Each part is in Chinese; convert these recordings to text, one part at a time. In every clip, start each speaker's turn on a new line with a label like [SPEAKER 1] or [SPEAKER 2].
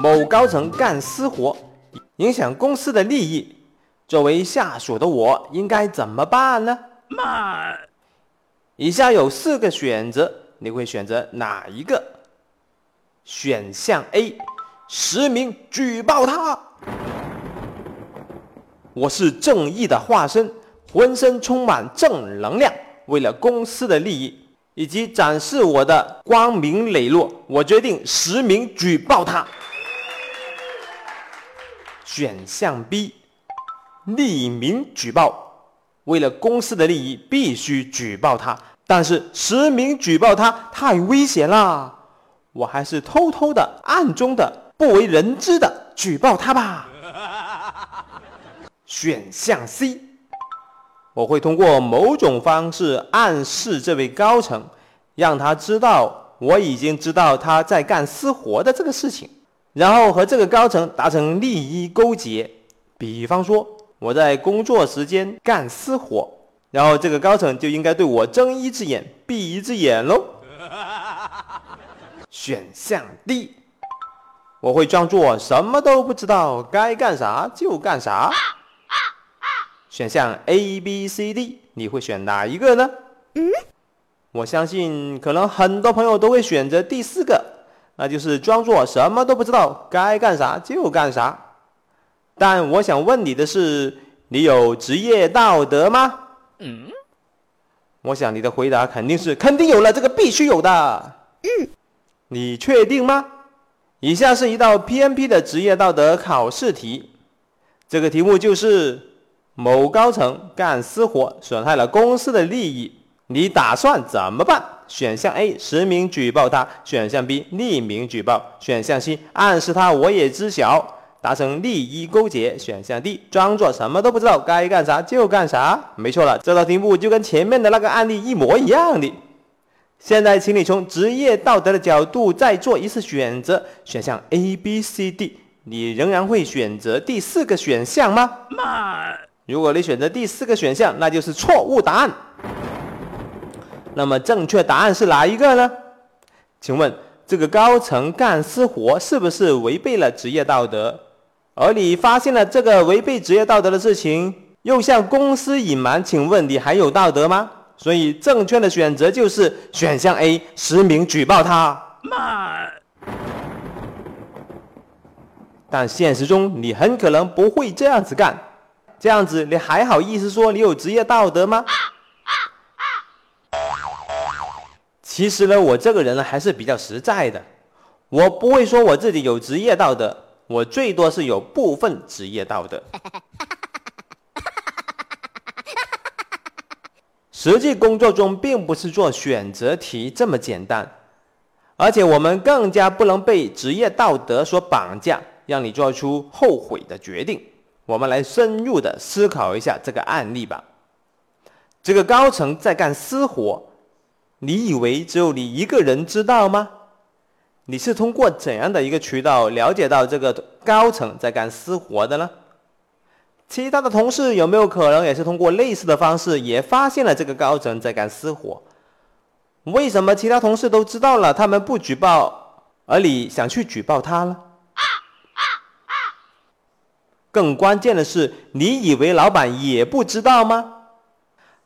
[SPEAKER 1] 某高层干私活，影响公司的利益，作为下属的我应该怎么办呢？
[SPEAKER 2] 慢，
[SPEAKER 1] 以下有四个选择，你会选择哪一个？选项 A，实名举报他。我是正义的化身，浑身充满正能量，为了公司的利益以及展示我的光明磊落，我决定实名举报他。选项 B，匿名举报，为了公司的利益必须举报他，但是实名举报他太危险啦，我还是偷偷的、暗中的、不为人知的举报他吧。选项 C，我会通过某种方式暗示这位高层，让他知道我已经知道他在干私活的这个事情。然后和这个高层达成利益勾结，比方说我在工作时间干私活，然后这个高层就应该对我睁一只眼闭一只眼喽。选项 D，我会装作什么都不知道，该干啥就干啥。选项 A、B、C、D，你会选哪一个呢？嗯，我相信可能很多朋友都会选择第四个。那就是装作什么都不知道，该干啥就干啥。但我想问你的是，你有职业道德吗？嗯，我想你的回答肯定是肯定有了，这个必须有的。嗯，你确定吗？以下是一道 PMP 的职业道德考试题，这个题目就是某高层干私活，损害了公司的利益，你打算怎么办？选项 A 实名举报他，选项 B 匿名举报，选项 C 暗示他我也知晓，达成利益勾结，选项 D 装作什么都不知道，该干啥就干啥。没错了，这道题目就跟前面的那个案例一模一样的。现在，请你从职业道德的角度再做一次选择，选项 A、B、C、D，你仍然会选择第四个选项吗？
[SPEAKER 2] 妈，
[SPEAKER 1] 如果你选择第四个选项，那就是错误答案。那么正确答案是哪一个呢？请问这个高层干私活是不是违背了职业道德？而你发现了这个违背职业道德的事情，又向公司隐瞒，请问你还有道德吗？所以正确的选择就是选项 A，实名举报他。但现实中你很可能不会这样子干，这样子你还好意思说你有职业道德吗？其实呢，我这个人呢还是比较实在的，我不会说我自己有职业道德，我最多是有部分职业道德。实际工作中并不是做选择题这么简单，而且我们更加不能被职业道德所绑架，让你做出后悔的决定。我们来深入的思考一下这个案例吧。这个高层在干私活。你以为只有你一个人知道吗？你是通过怎样的一个渠道了解到这个高层在干私活的呢？其他的同事有没有可能也是通过类似的方式也发现了这个高层在干私活？为什么其他同事都知道了，他们不举报，而你想去举报他呢？更关键的是，你以为老板也不知道吗？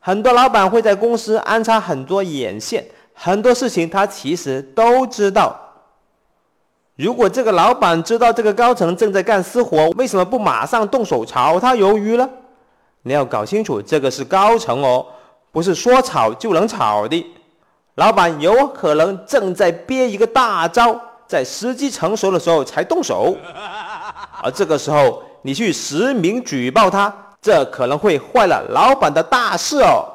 [SPEAKER 1] 很多老板会在公司安插很多眼线，很多事情他其实都知道。如果这个老板知道这个高层正在干私活，为什么不马上动手炒他鱿鱼呢？你要搞清楚，这个是高层哦，不是说炒就能炒的。老板有可能正在憋一个大招，在时机成熟的时候才动手，而这个时候你去实名举报他。这可能会坏了老板的大事哦。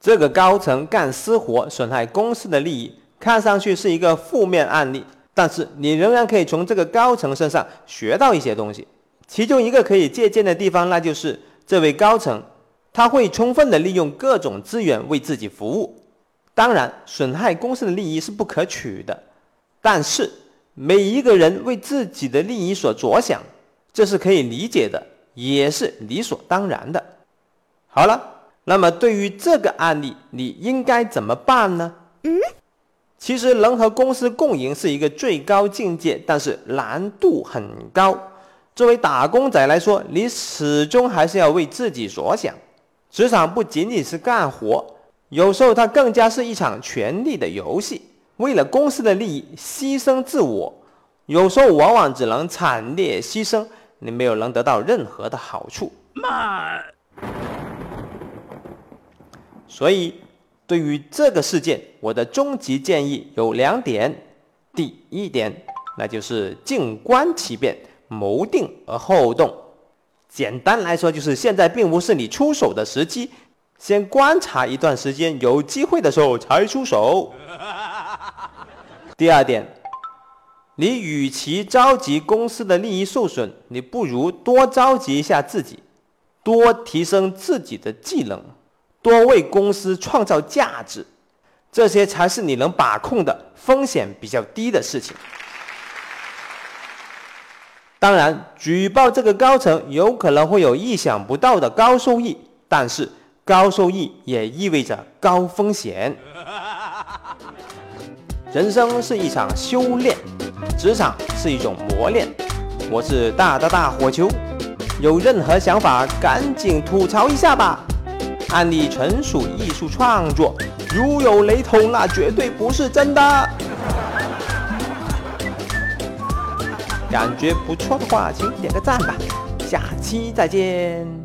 [SPEAKER 1] 这个高层干私活，损害公司的利益，看上去是一个负面案例，但是你仍然可以从这个高层身上学到一些东西。其中一个可以借鉴的地方，那就是这位高层他会充分的利用各种资源为自己服务。当然，损害公司的利益是不可取的，但是。每一个人为自己的利益所着想，这是可以理解的，也是理所当然的。好了，那么对于这个案例，你应该怎么办呢？嗯，其实能和公司共赢是一个最高境界，但是难度很高。作为打工仔来说，你始终还是要为自己着想。职场不仅仅是干活，有时候它更加是一场权力的游戏。为了公司的利益，牺牲自我，有时候往往只能惨烈牺牲，你没有能得到任何的好处。
[SPEAKER 2] 慢。
[SPEAKER 1] 所以，对于这个事件，我的终极建议有两点。第一点，那就是静观其变。谋定而后动，简单来说就是现在并不是你出手的时机，先观察一段时间，有机会的时候才出手。第二点，你与其着急公司的利益受损，你不如多着急一下自己，多提升自己的技能，多为公司创造价值，这些才是你能把控的风险比较低的事情。当然，举报这个高层有可能会有意想不到的高收益，但是高收益也意味着高风险。人生是一场修炼，职场是一种磨练。我是大大大火球，有任何想法赶紧吐槽一下吧。案例纯属艺术创作，如有雷同，那绝对不是真的。感觉不错的话，请点个赞吧，下期再见。